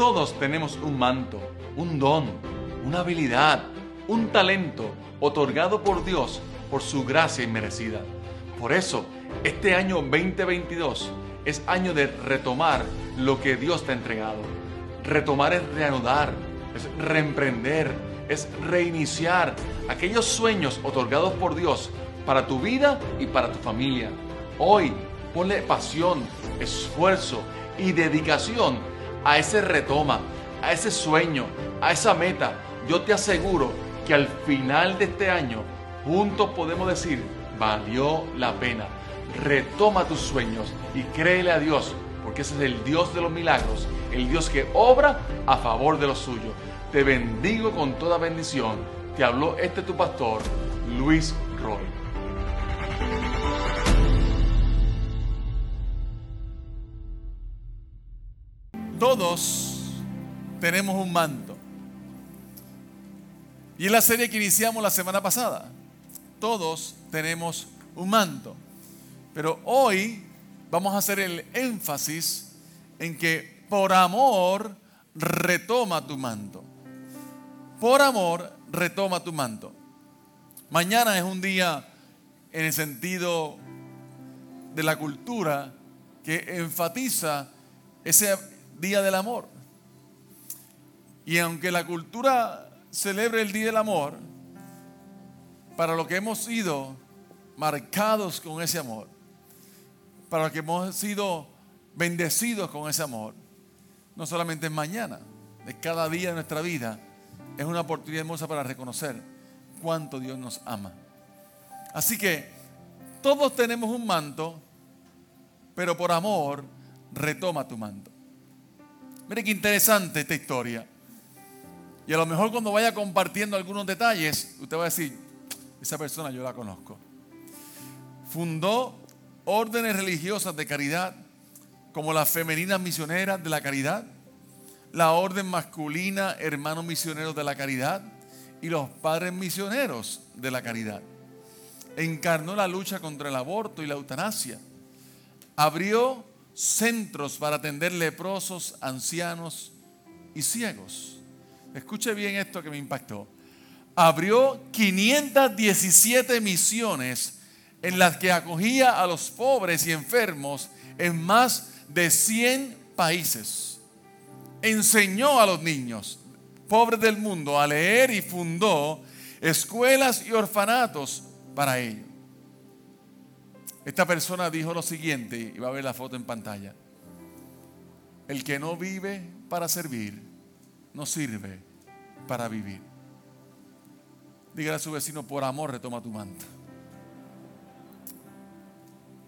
Todos tenemos un manto, un don, una habilidad, un talento otorgado por Dios por su gracia inmerecida. Por eso, este año 2022 es año de retomar lo que Dios te ha entregado. Retomar es reanudar, es reemprender, es reiniciar aquellos sueños otorgados por Dios para tu vida y para tu familia. Hoy, ponle pasión, esfuerzo y dedicación a ese retoma, a ese sueño, a esa meta. Yo te aseguro que al final de este año, juntos podemos decir, valió la pena. Retoma tus sueños y créele a Dios, porque ese es el Dios de los milagros, el Dios que obra a favor de los suyos. Te bendigo con toda bendición. Te habló este tu pastor, Luis Roy. Todos tenemos un manto. Y es la serie que iniciamos la semana pasada. Todos tenemos un manto. Pero hoy vamos a hacer el énfasis en que por amor retoma tu manto. Por amor retoma tu manto. Mañana es un día en el sentido de la cultura que enfatiza ese día del amor. Y aunque la cultura celebre el día del amor, para lo que hemos sido marcados con ese amor, para lo que hemos sido bendecidos con ese amor, no solamente es mañana, es cada día de nuestra vida, es una oportunidad hermosa para reconocer cuánto Dios nos ama. Así que todos tenemos un manto, pero por amor retoma tu manto. Mire qué interesante esta historia. Y a lo mejor cuando vaya compartiendo algunos detalles, usted va a decir, esa persona yo la conozco. Fundó órdenes religiosas de caridad, como las femeninas misioneras de la caridad, la orden masculina hermanos misioneros de la caridad y los padres misioneros de la caridad. Encarnó la lucha contra el aborto y la eutanasia. Abrió centros para atender leprosos, ancianos y ciegos. Escuche bien esto que me impactó. Abrió 517 misiones en las que acogía a los pobres y enfermos en más de 100 países. Enseñó a los niños pobres del mundo a leer y fundó escuelas y orfanatos para ellos. Esta persona dijo lo siguiente, y va a ver la foto en pantalla. El que no vive para servir, no sirve para vivir. Dígale a su vecino, por amor retoma tu manto.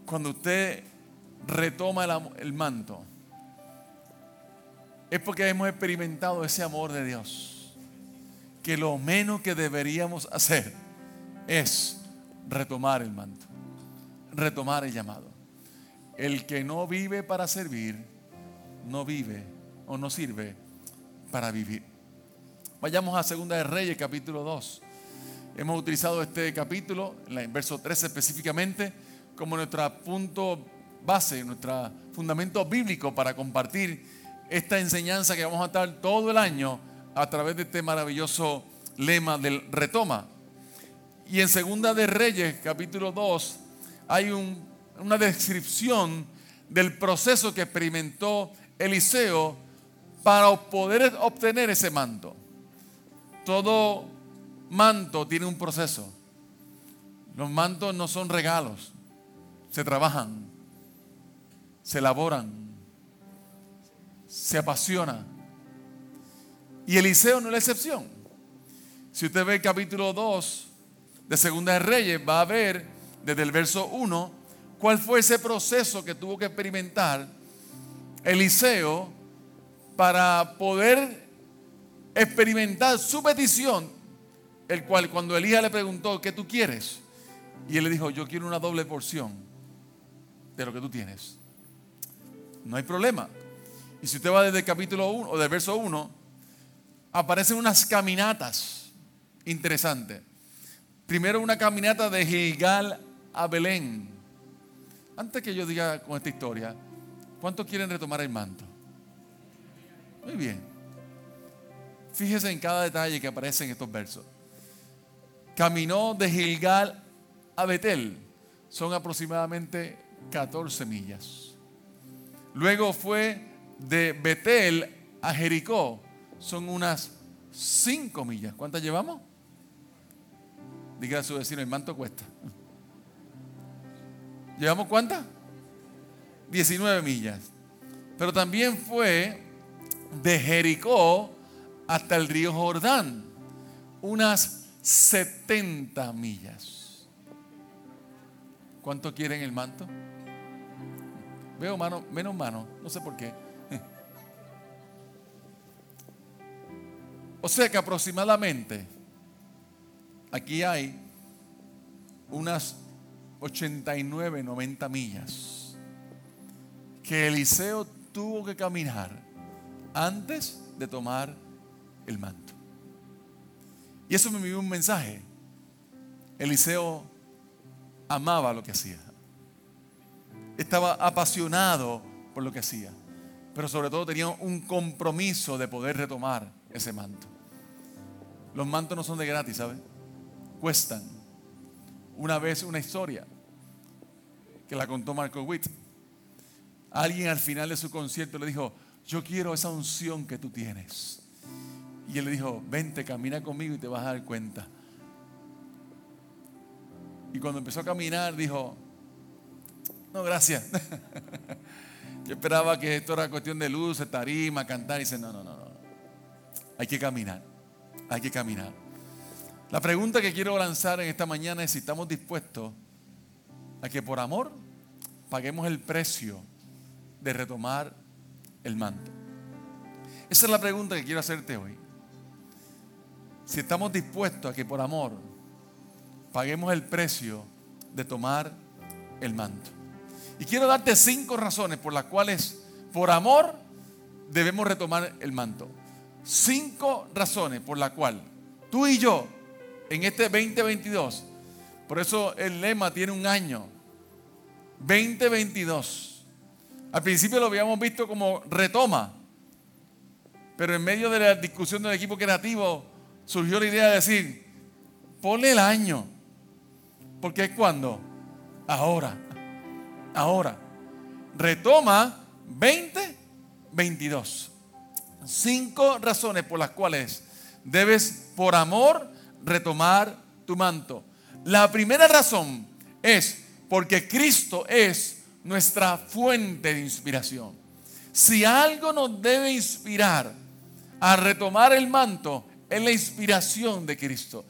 Cuando usted retoma el, el manto, es porque hemos experimentado ese amor de Dios. Que lo menos que deberíamos hacer es retomar el manto retomar el llamado. El que no vive para servir, no vive o no sirve para vivir. Vayamos a Segunda de Reyes, capítulo 2. Hemos utilizado este capítulo, en verso 13 específicamente, como nuestro punto base, nuestro fundamento bíblico para compartir esta enseñanza que vamos a estar todo el año a través de este maravilloso lema del retoma. Y en Segunda de Reyes, capítulo 2, hay una descripción del proceso que experimentó Eliseo para poder obtener ese manto. Todo manto tiene un proceso. Los mantos no son regalos, se trabajan, se elaboran, se apasiona. Y Eliseo no es la excepción. Si usted ve el capítulo 2 de Segunda de Reyes, va a ver desde el verso 1, cuál fue ese proceso que tuvo que experimentar Eliseo para poder experimentar su petición, el cual cuando Elías le preguntó, ¿qué tú quieres? Y él le dijo, yo quiero una doble porción de lo que tú tienes. No hay problema. Y si usted va desde el capítulo 1 o del verso 1, aparecen unas caminatas interesantes. Primero una caminata de Gilgal a Belén. Antes que yo diga con esta historia, ¿cuántos quieren retomar el manto? Muy bien. Fíjese en cada detalle que aparece en estos versos. Caminó de Gilgal a Betel. Son aproximadamente 14 millas. Luego fue de Betel a Jericó. Son unas 5 millas. ¿Cuántas llevamos? Diga a su vecino, el manto cuesta. ¿Llevamos cuántas? 19 millas. Pero también fue de Jericó hasta el río Jordán, unas 70 millas. ¿Cuánto quieren el manto? Veo mano, menos mano, no sé por qué. O sea que aproximadamente aquí hay unas 89, 90 millas que Eliseo tuvo que caminar antes de tomar el manto. Y eso me envió un mensaje. Eliseo amaba lo que hacía. Estaba apasionado por lo que hacía. Pero sobre todo tenía un compromiso de poder retomar ese manto. Los mantos no son de gratis, ¿sabes? Cuestan. Una vez una historia que la contó Marco Witt. Alguien al final de su concierto le dijo, yo quiero esa unción que tú tienes. Y él le dijo, vente, camina conmigo y te vas a dar cuenta. Y cuando empezó a caminar dijo, no, gracias. Yo esperaba que esto era cuestión de luz, tarima, cantar. Y dice, no, no, no, no. Hay que caminar. Hay que caminar. La pregunta que quiero lanzar en esta mañana es si estamos dispuestos a que por amor paguemos el precio de retomar el manto. Esa es la pregunta que quiero hacerte hoy. Si estamos dispuestos a que por amor paguemos el precio de tomar el manto. Y quiero darte cinco razones por las cuales por amor debemos retomar el manto. Cinco razones por las cuales tú y yo en este 2022, por eso el lema tiene un año, 2022 al principio lo habíamos visto como retoma, pero en medio de la discusión del equipo creativo surgió la idea de decir, ponle el año, porque es cuando, ahora, ahora, retoma 2022. Cinco razones por las cuales debes por amor retomar tu manto. La primera razón es porque Cristo es nuestra fuente de inspiración. Si algo nos debe inspirar a retomar el manto, es la inspiración de Cristo.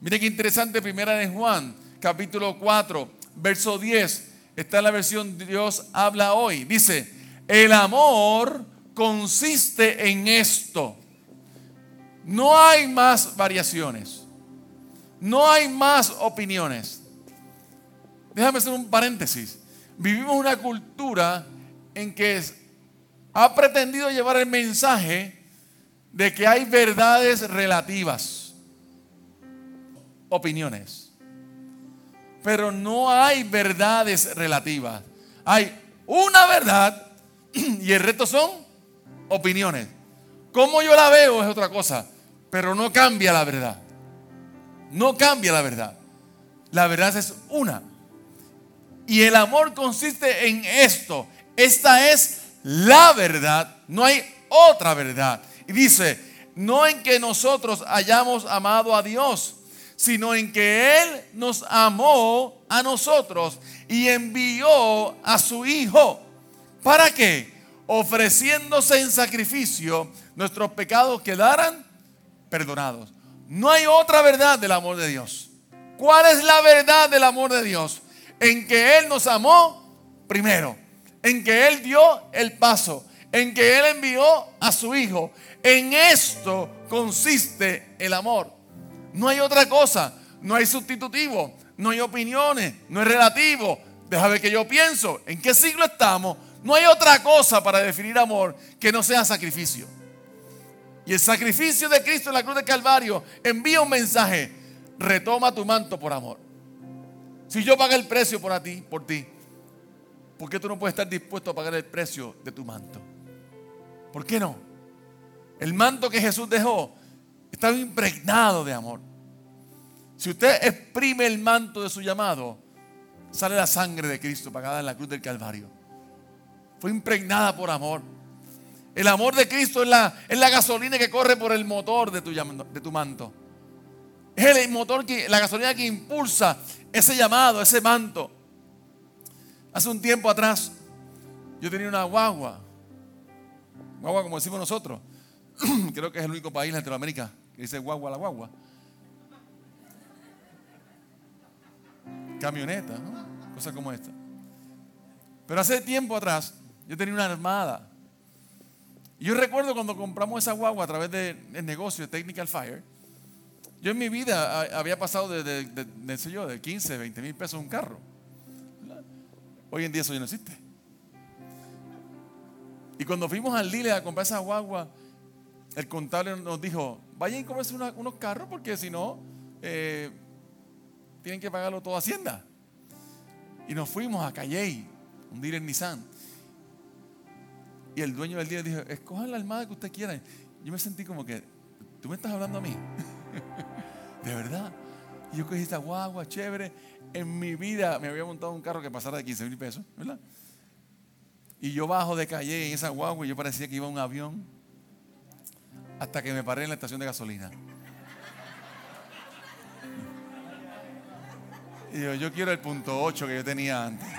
Mire qué interesante, primera de Juan, capítulo 4, verso 10. Está en la versión Dios habla hoy. Dice, el amor consiste en esto. No hay más variaciones. No hay más opiniones. Déjame hacer un paréntesis vivimos una cultura en que ha pretendido llevar el mensaje de que hay verdades relativas, opiniones. Pero no hay verdades relativas. Hay una verdad y el resto son opiniones. Como yo la veo es otra cosa, pero no cambia la verdad. No cambia la verdad. La verdad es una. Y el amor consiste en esto. Esta es la verdad. No hay otra verdad. Y dice, no en que nosotros hayamos amado a Dios, sino en que Él nos amó a nosotros y envió a su Hijo. ¿Para qué? Ofreciéndose en sacrificio, nuestros pecados quedaran perdonados. No hay otra verdad del amor de Dios. ¿Cuál es la verdad del amor de Dios? en que Él nos amó primero, en que Él dio el paso, en que Él envió a su Hijo. En esto consiste el amor. No hay otra cosa, no hay sustitutivo, no hay opiniones, no es relativo. Deja ver que yo pienso, ¿en qué siglo estamos? No hay otra cosa para definir amor que no sea sacrificio. Y el sacrificio de Cristo en la cruz de Calvario envía un mensaje. Retoma tu manto por amor. Si yo pago el precio por ti, por ti, ¿por qué tú no puedes estar dispuesto a pagar el precio de tu manto? ¿Por qué no? El manto que Jesús dejó estaba impregnado de amor. Si usted exprime el manto de su llamado, sale la sangre de Cristo pagada en la cruz del Calvario. Fue impregnada por amor. El amor de Cristo es la, es la gasolina que corre por el motor de tu, de tu manto. Es el motor que, la gasolina que impulsa ese llamado, ese manto. Hace un tiempo atrás, yo tenía una guagua. Guagua como decimos nosotros. Creo que es el único país en Latinoamérica que dice guagua la guagua. Camioneta, ¿no? Cosas como esta. Pero hace tiempo atrás, yo tenía una armada. Yo recuerdo cuando compramos esa guagua a través del negocio de Technical Fire. Yo en mi vida había pasado de, de, de, de 15, 20 mil pesos un carro. Hoy en día eso ya no existe. Y cuando fuimos al Lille a comprar esa guagua, el contable nos dijo, vayan y cómprese unos carros porque si no, eh, tienen que pagarlo todo Hacienda. Y nos fuimos a Calley, un dealer Nissan. Y el dueño del día dijo, escojan la armada que usted quiera. Yo me sentí como que, tú me estás hablando a mí. de verdad. Y yo cogí esta guagua, chévere. En mi vida me había montado un carro que pasara de 15 mil pesos, ¿verdad? Y yo bajo de calle en esa guagua y yo parecía que iba un avión hasta que me paré en la estación de gasolina. Y yo, yo quiero el punto 8 que yo tenía antes.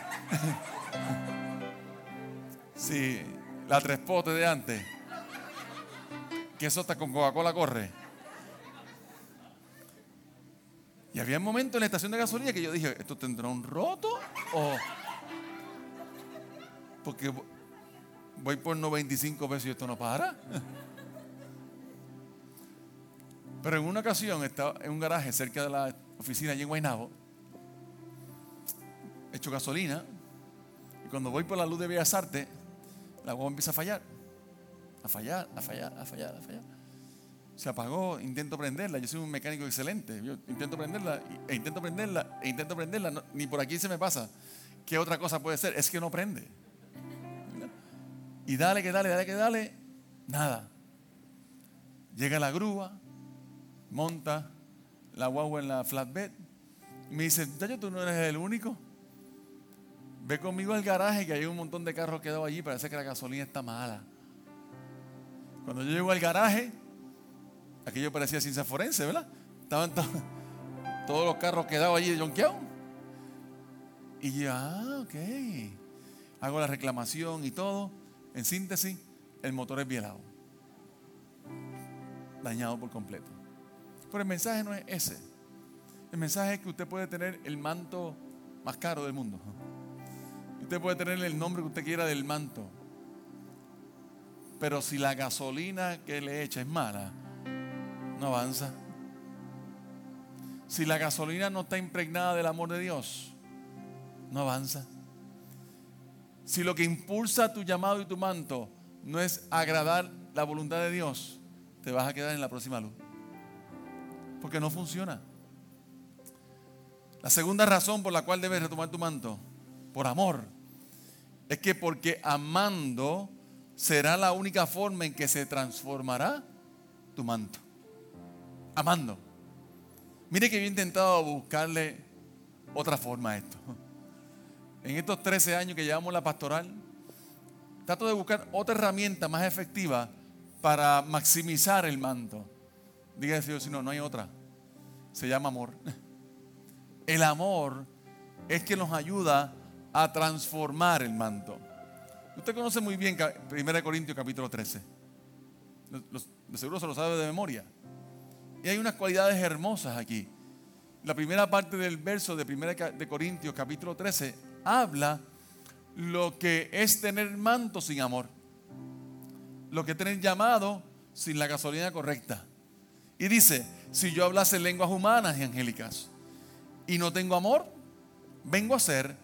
Sí, la tres potes de antes. Que eso hasta con Coca-Cola corre. Y había un momento en la estación de gasolina que yo dije, ¿esto tendrá un roto? O porque voy por 95 pesos y esto no para. Pero en una ocasión estaba en un garaje cerca de la oficina allí en Guaynabo, hecho gasolina, y cuando voy por la luz de Bellas Artes, la agua empieza a fallar, a fallar, a fallar, a fallar, a fallar. Se apagó, intento prenderla, yo soy un mecánico excelente, yo intento prenderla, e intento prenderla, e intento prenderla, ni por aquí se me pasa. ¿Qué otra cosa puede ser? Es que no prende. Y dale, que dale, dale, que dale, nada. Llega la grúa, monta la guagua en la flatbed. Me dice, tú no eres el único. Ve conmigo al garaje que hay un montón de carros quedados allí. Parece que la gasolina está mala. Cuando yo llego al garaje, aquello parecía ciencia forense, ¿verdad? Estaban todos los carros quedados allí de jonqueado. Y yo, ah, ok. Hago la reclamación y todo. En síntesis, el motor es bielado. Dañado por completo. Pero el mensaje no es ese. El mensaje es que usted puede tener el manto más caro del mundo. Usted puede tener el nombre que usted quiera del manto. Pero si la gasolina que le echa es mala, no avanza. Si la gasolina no está impregnada del amor de Dios, no avanza. Si lo que impulsa tu llamado y tu manto no es agradar la voluntad de Dios, te vas a quedar en la próxima luz porque no funciona. La segunda razón por la cual debes retomar tu manto, por amor, es que porque amando será la única forma en que se transformará tu manto. Amando. Mire que yo he intentado buscarle otra forma a esto. En estos 13 años que llevamos la pastoral, trato de buscar otra herramienta más efectiva para maximizar el manto. Diga Dios, si no, no hay otra. Se llama amor. El amor es que nos ayuda a transformar el manto. Usted conoce muy bien 1 Corintios capítulo 13. De seguro se lo sabe de memoria. Y hay unas cualidades hermosas aquí. La primera parte del verso de 1 de Corintios capítulo 13 habla lo que es tener manto sin amor. Lo que es tener llamado sin la gasolina correcta. Y dice, si yo hablase lenguas humanas y angélicas y no tengo amor, vengo a ser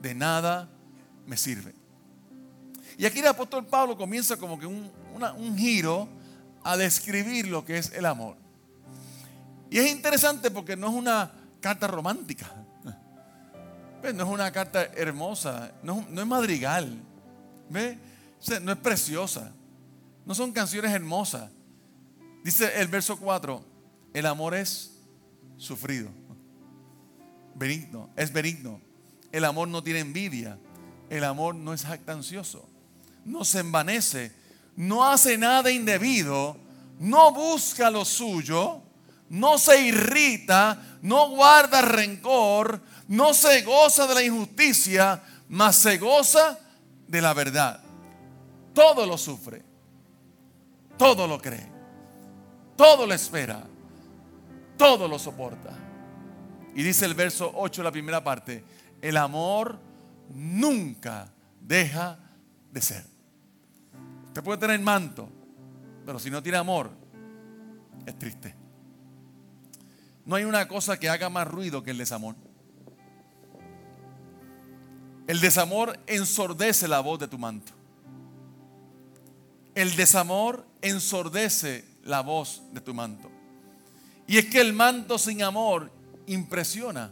de nada me sirve. Y aquí el apóstol Pablo comienza como que un, un giro a describir lo que es el amor. Y es interesante porque no es una carta romántica. No es una carta hermosa, no, es madrigal. ¿Ve? no es preciosa. No son canciones hermosas. Dice el verso 4, el amor es sufrido. Benigno, es benigno. El amor no tiene envidia. El amor no es jactancioso. No se envanece. No hace nada indebido. No busca lo suyo. No se irrita. No guarda rencor. No se goza de la injusticia. Mas se goza de la verdad. Todo lo sufre. Todo lo cree. Todo lo espera. Todo lo soporta. Y dice el verso 8, la primera parte el amor nunca deja de ser. Usted puede tener manto, pero si no tiene amor, es triste. No hay una cosa que haga más ruido que el desamor. El desamor ensordece la voz de tu manto. El desamor ensordece la voz de tu manto. Y es que el manto sin amor impresiona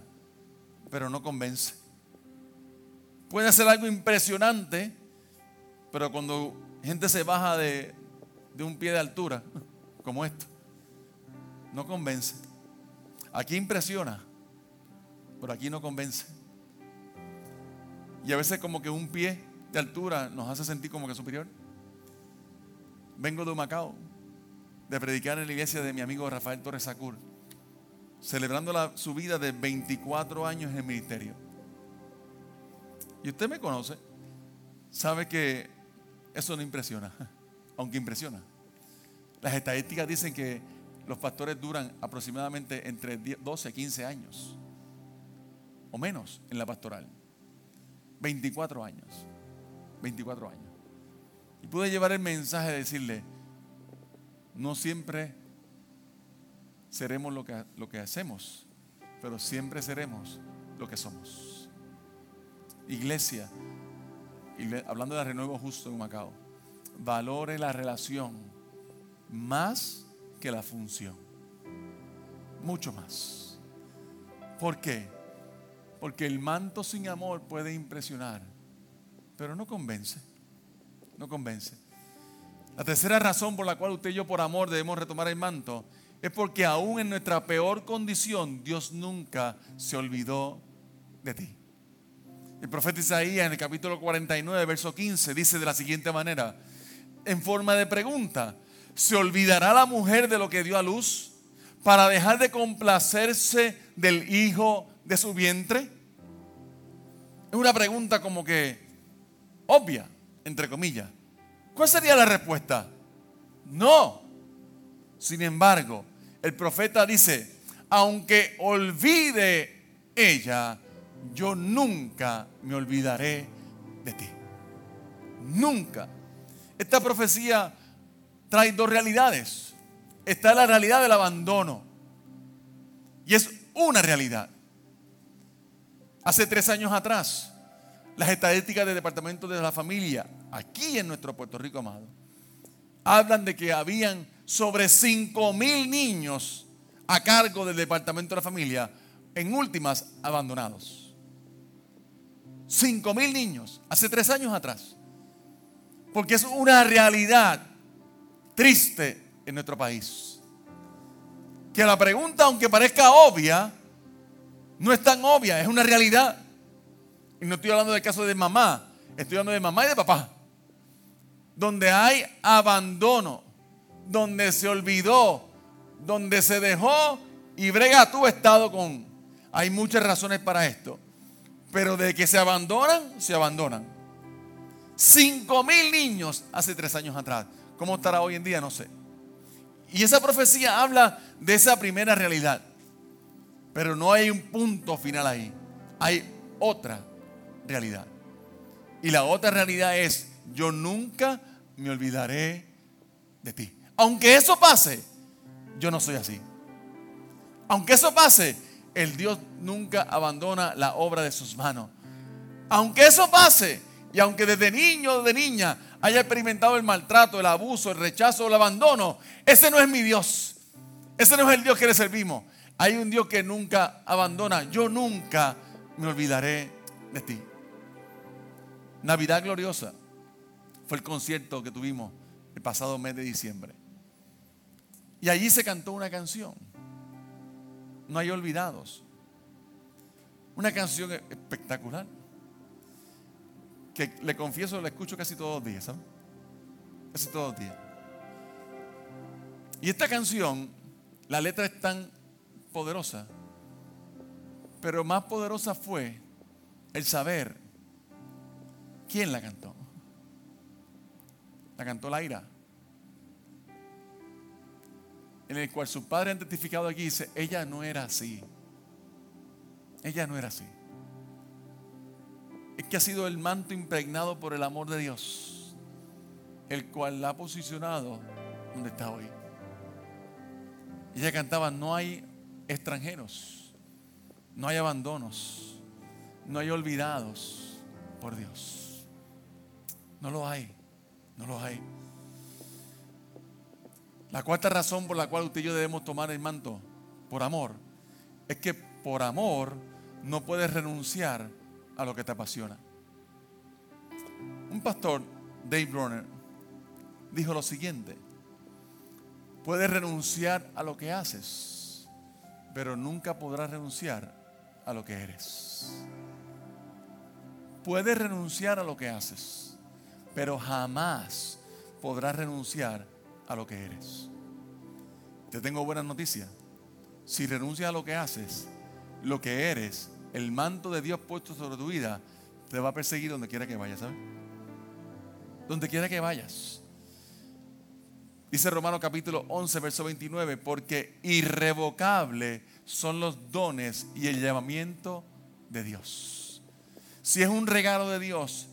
pero no convence. Puede hacer algo impresionante, pero cuando gente se baja de, de un pie de altura, como esto, no convence. Aquí impresiona, pero aquí no convence. Y a veces como que un pie de altura nos hace sentir como que superior. Vengo de Macao, de predicar en la iglesia de mi amigo Rafael Torres Sacur celebrando la, su vida de 24 años en ministerio. Y usted me conoce, sabe que eso no impresiona, aunque impresiona. Las estadísticas dicen que los pastores duran aproximadamente entre 12 a 15 años o menos en la pastoral. 24 años. 24 años. Y pude llevar el mensaje de decirle, no siempre seremos lo que, lo que hacemos, pero siempre seremos lo que somos. Iglesia, hablando de renuevo justo en Macao, valore la relación más que la función. Mucho más. ¿Por qué? Porque el manto sin amor puede impresionar, pero no convence. No convence. La tercera razón por la cual usted y yo por amor debemos retomar el manto es porque aún en nuestra peor condición Dios nunca se olvidó de ti. El profeta Isaías en el capítulo 49, verso 15 dice de la siguiente manera, en forma de pregunta, ¿se olvidará la mujer de lo que dio a luz para dejar de complacerse del hijo de su vientre? Es una pregunta como que obvia, entre comillas. ¿Cuál sería la respuesta? No. Sin embargo, el profeta dice, aunque olvide ella, yo nunca me olvidaré de ti. Nunca. Esta profecía trae dos realidades. Está la realidad del abandono. Y es una realidad. Hace tres años atrás, las estadísticas del Departamento de la Familia, aquí en nuestro Puerto Rico amado, hablan de que habían sobre 5 mil niños a cargo del Departamento de la Familia, en últimas abandonados. 5 mil niños, hace tres años atrás. Porque es una realidad triste en nuestro país. Que la pregunta, aunque parezca obvia, no es tan obvia, es una realidad. Y no estoy hablando del caso de mamá, estoy hablando de mamá y de papá. Donde hay abandono, donde se olvidó, donde se dejó y brega tu estado con. Hay muchas razones para esto. Pero de que se abandonan, se abandonan. Cinco mil niños hace tres años atrás. ¿Cómo estará hoy en día? No sé. Y esa profecía habla de esa primera realidad. Pero no hay un punto final ahí. Hay otra realidad. Y la otra realidad es, yo nunca me olvidaré de ti. Aunque eso pase, yo no soy así. Aunque eso pase, el Dios nunca abandona la obra de sus manos. Aunque eso pase, y aunque desde niño o de niña haya experimentado el maltrato, el abuso, el rechazo o el abandono, ese no es mi Dios. Ese no es el Dios que le servimos. Hay un Dios que nunca abandona. Yo nunca me olvidaré de ti. Navidad gloriosa fue el concierto que tuvimos el pasado mes de diciembre. Y allí se cantó una canción. No hay olvidados. Una canción espectacular. Que le confieso, la escucho casi todos los días, ¿sabes? Casi todos los días. Y esta canción, la letra es tan poderosa, pero más poderosa fue el saber quién la cantó. La cantó Laira. En el cual su padre ha identificado aquí dice, ella no era así. Ella no era así. Es que ha sido el manto impregnado por el amor de Dios, el cual la ha posicionado donde está hoy. Ella cantaba, no hay extranjeros, no hay abandonos, no hay olvidados por Dios. No lo hay, no lo hay. La cuarta razón por la cual usted y yo debemos tomar el manto, por amor, es que por amor no puedes renunciar a lo que te apasiona. Un pastor, Dave Bronner, dijo lo siguiente, puedes renunciar a lo que haces, pero nunca podrás renunciar a lo que eres. Puedes renunciar a lo que haces, pero jamás podrás renunciar a lo que eres. Te tengo buenas noticias. Si renuncias a lo que haces, lo que eres, el manto de Dios puesto sobre tu vida, te va a perseguir donde quiera que vayas, ¿sabes? Donde quiera que vayas. Dice Romano capítulo 11, verso 29, porque irrevocable son los dones y el llamamiento de Dios. Si es un regalo de Dios,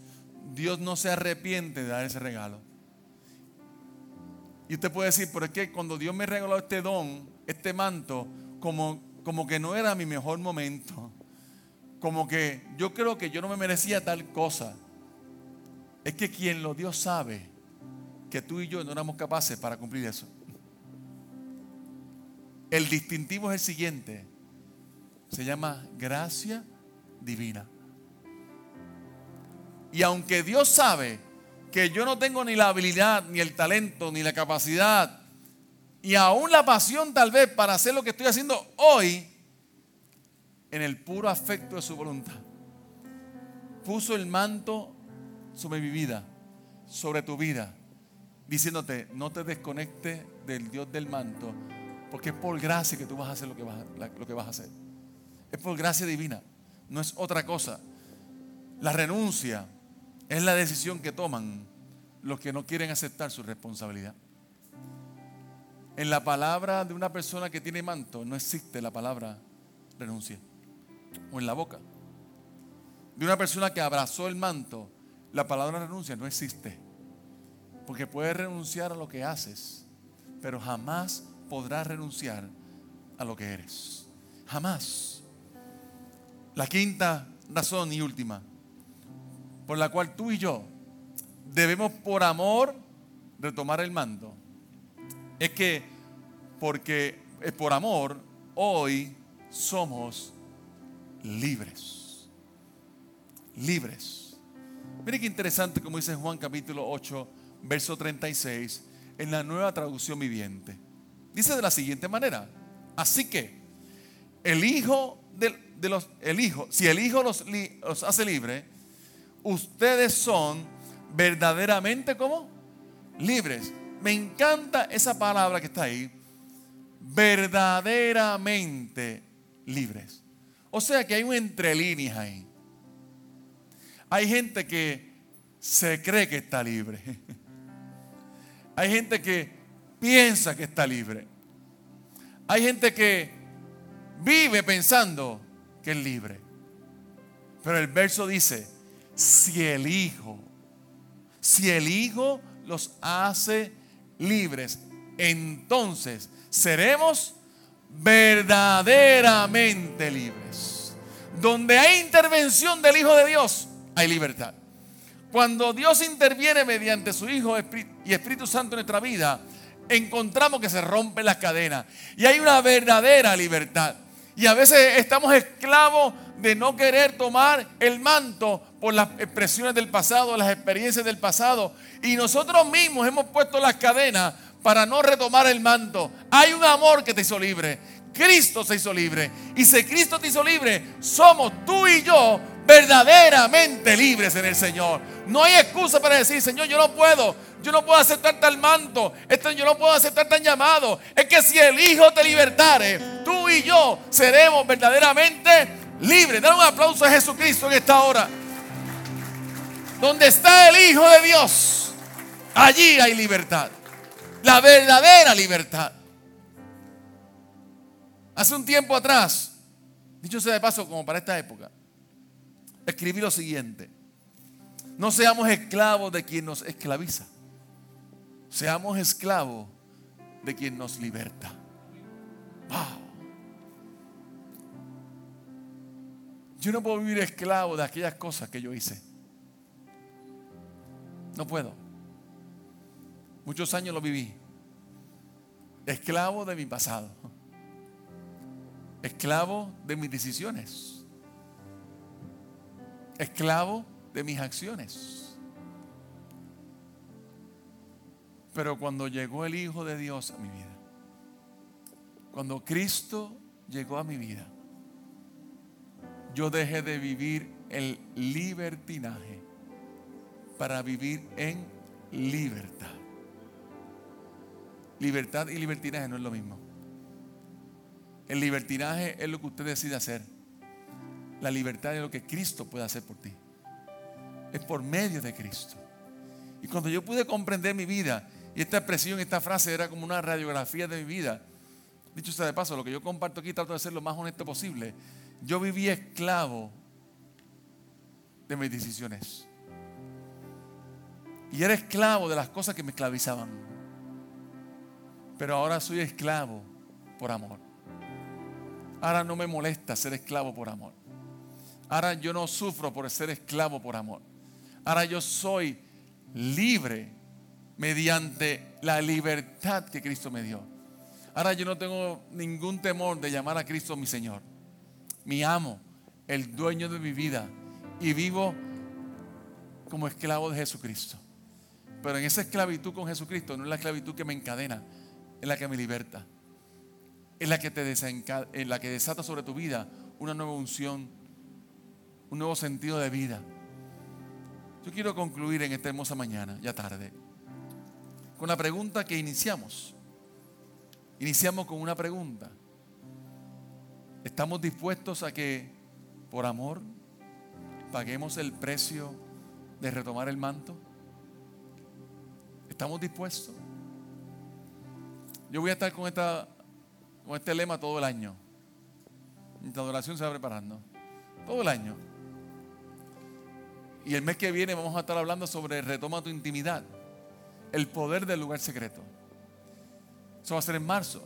Dios no se arrepiente de dar ese regalo. Y usted puede decir, pero es que cuando Dios me regaló este don, este manto, como, como que no era mi mejor momento. Como que yo creo que yo no me merecía tal cosa. Es que quien lo dio sabe que tú y yo no éramos capaces para cumplir eso. El distintivo es el siguiente. Se llama gracia divina. Y aunque Dios sabe que yo no tengo ni la habilidad, ni el talento, ni la capacidad, y aún la pasión tal vez para hacer lo que estoy haciendo hoy, en el puro afecto de su voluntad. Puso el manto sobre mi vida, sobre tu vida, diciéndote, no te desconectes del Dios del manto, porque es por gracia que tú vas a hacer lo que vas a, lo que vas a hacer. Es por gracia divina, no es otra cosa. La renuncia, es la decisión que toman los que no quieren aceptar su responsabilidad. En la palabra de una persona que tiene manto no existe la palabra renuncia. O en la boca. De una persona que abrazó el manto, la palabra renuncia no existe. Porque puedes renunciar a lo que haces, pero jamás podrás renunciar a lo que eres. Jamás. La quinta razón y última por la cual tú y yo debemos por amor retomar el mando, es que porque es por amor hoy somos libres. Libres. Mire qué interesante como dice Juan capítulo 8, verso 36, en la nueva traducción viviente. Dice de la siguiente manera, así que el Hijo de, los, el Hijo, si el Hijo los, los hace libre, ustedes son verdaderamente como libres. Me encanta esa palabra que está ahí. Verdaderamente libres. O sea que hay un entre líneas ahí. Hay gente que se cree que está libre. Hay gente que piensa que está libre. Hay gente que vive pensando que es libre. Pero el verso dice, si el Hijo, si el Hijo los hace libres, entonces seremos verdaderamente libres. Donde hay intervención del Hijo de Dios, hay libertad. Cuando Dios interviene mediante su Hijo y Espíritu Santo en nuestra vida, encontramos que se rompen las cadenas y hay una verdadera libertad. Y a veces estamos esclavos de no querer tomar el manto por las expresiones del pasado, las experiencias del pasado. Y nosotros mismos hemos puesto las cadenas para no retomar el manto. Hay un amor que te hizo libre. Cristo se hizo libre. Y si Cristo te hizo libre, somos tú y yo verdaderamente libres en el Señor. No hay excusa para decir, Señor, yo no puedo. Yo no puedo aceptar tal manto. Esto yo no puedo aceptar tan llamado. Es que si el Hijo te libertare, tú y yo seremos verdaderamente libres. Dale un aplauso a Jesucristo en esta hora. Donde está el Hijo de Dios, allí hay libertad. La verdadera libertad. Hace un tiempo atrás, dicho sea de paso, como para esta época, escribí lo siguiente. No seamos esclavos de quien nos esclaviza. Seamos esclavos de quien nos liberta. Yo no puedo vivir esclavo de aquellas cosas que yo hice. No puedo. Muchos años lo viví. Esclavo de mi pasado. Esclavo de mis decisiones. Esclavo de mis acciones. Pero cuando llegó el Hijo de Dios a mi vida, cuando Cristo llegó a mi vida, yo dejé de vivir el libertinaje para vivir en libertad. Libertad y libertinaje no es lo mismo. El libertinaje es lo que usted decide hacer. La libertad es lo que Cristo puede hacer por ti. Es por medio de Cristo. Y cuando yo pude comprender mi vida, y esta expresión, esta frase era como una radiografía de mi vida, dicho sea de paso, lo que yo comparto aquí trato de ser lo más honesto posible. Yo viví esclavo de mis decisiones. Y era esclavo de las cosas que me esclavizaban. Pero ahora soy esclavo por amor. Ahora no me molesta ser esclavo por amor. Ahora yo no sufro por ser esclavo por amor. Ahora yo soy libre mediante la libertad que Cristo me dio. Ahora yo no tengo ningún temor de llamar a Cristo mi Señor, mi amo, el dueño de mi vida. Y vivo como esclavo de Jesucristo. Pero en esa esclavitud con Jesucristo no es la esclavitud que me encadena, es la que me liberta es la que te en la que desata sobre tu vida una nueva unción, un nuevo sentido de vida. Yo quiero concluir en esta hermosa mañana, ya tarde, con la pregunta que iniciamos. Iniciamos con una pregunta. ¿Estamos dispuestos a que por amor paguemos el precio de retomar el manto? ¿Estamos dispuestos? Yo voy a estar con esta con este lema todo el año. Nuestra adoración se va preparando. Todo el año. Y el mes que viene vamos a estar hablando sobre retoma tu intimidad. El poder del lugar secreto. Eso va a ser en marzo.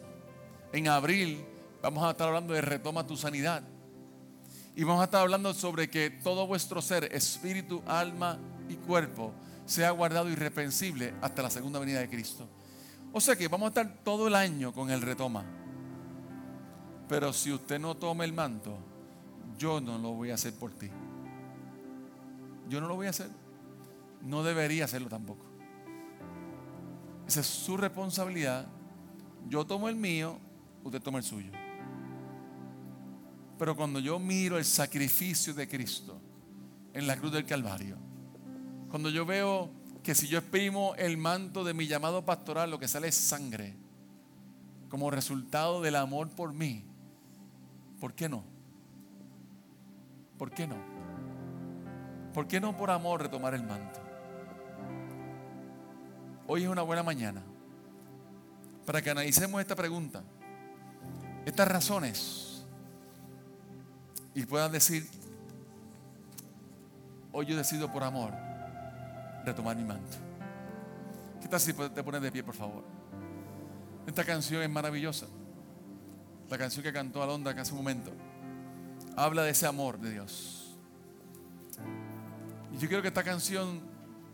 En abril vamos a estar hablando de retoma tu sanidad. Y vamos a estar hablando sobre que todo vuestro ser, espíritu, alma y cuerpo, sea guardado irrepensible hasta la segunda venida de Cristo. O sea que vamos a estar todo el año con el retoma. Pero si usted no toma el manto, yo no lo voy a hacer por ti. Yo no lo voy a hacer. No debería hacerlo tampoco. Esa es su responsabilidad. Yo tomo el mío, usted toma el suyo. Pero cuando yo miro el sacrificio de Cristo en la cruz del Calvario, cuando yo veo que si yo exprimo el manto de mi llamado pastoral, lo que sale es sangre, como resultado del amor por mí, ¿Por qué no? ¿Por qué no? ¿Por qué no por amor retomar el manto? Hoy es una buena mañana para que analicemos esta pregunta, estas razones y puedan decir, hoy yo decido por amor retomar mi manto. ¿Qué tal si te pones de pie, por favor? Esta canción es maravillosa. La canción que cantó Alonda hace un momento. Habla de ese amor de Dios. Y yo quiero que esta canción,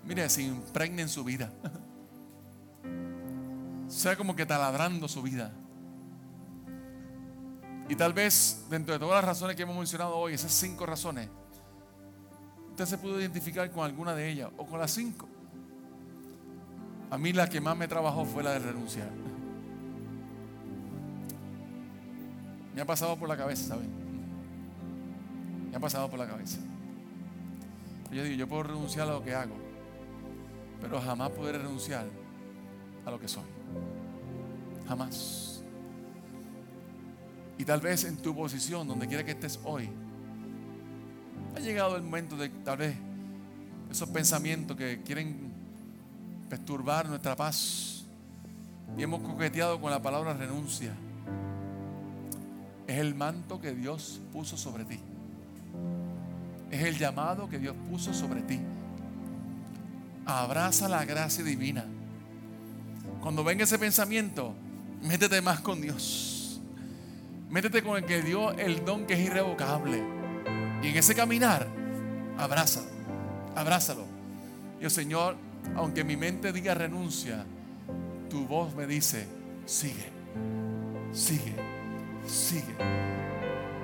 mire, se impregne en su vida. sea como que taladrando su vida. Y tal vez dentro de todas las razones que hemos mencionado hoy, esas cinco razones, usted se pudo identificar con alguna de ellas o con las cinco. A mí la que más me trabajó fue la de renunciar. Me ha pasado por la cabeza, ¿saben? Me ha pasado por la cabeza. Yo digo, yo puedo renunciar a lo que hago, pero jamás podré renunciar a lo que soy. Jamás. Y tal vez en tu posición, donde quiera que estés hoy, ha llegado el momento de tal vez esos pensamientos que quieren perturbar nuestra paz. Y hemos coqueteado con la palabra renuncia. Es el manto que Dios puso sobre ti. Es el llamado que Dios puso sobre ti. Abraza la gracia divina. Cuando venga ese pensamiento, métete más con Dios. Métete con el que dio el don que es irrevocable. Y en ese caminar, abrázalo. Abrázalo. Y el Señor, aunque mi mente diga renuncia, tu voz me dice, sigue, sigue, sigue.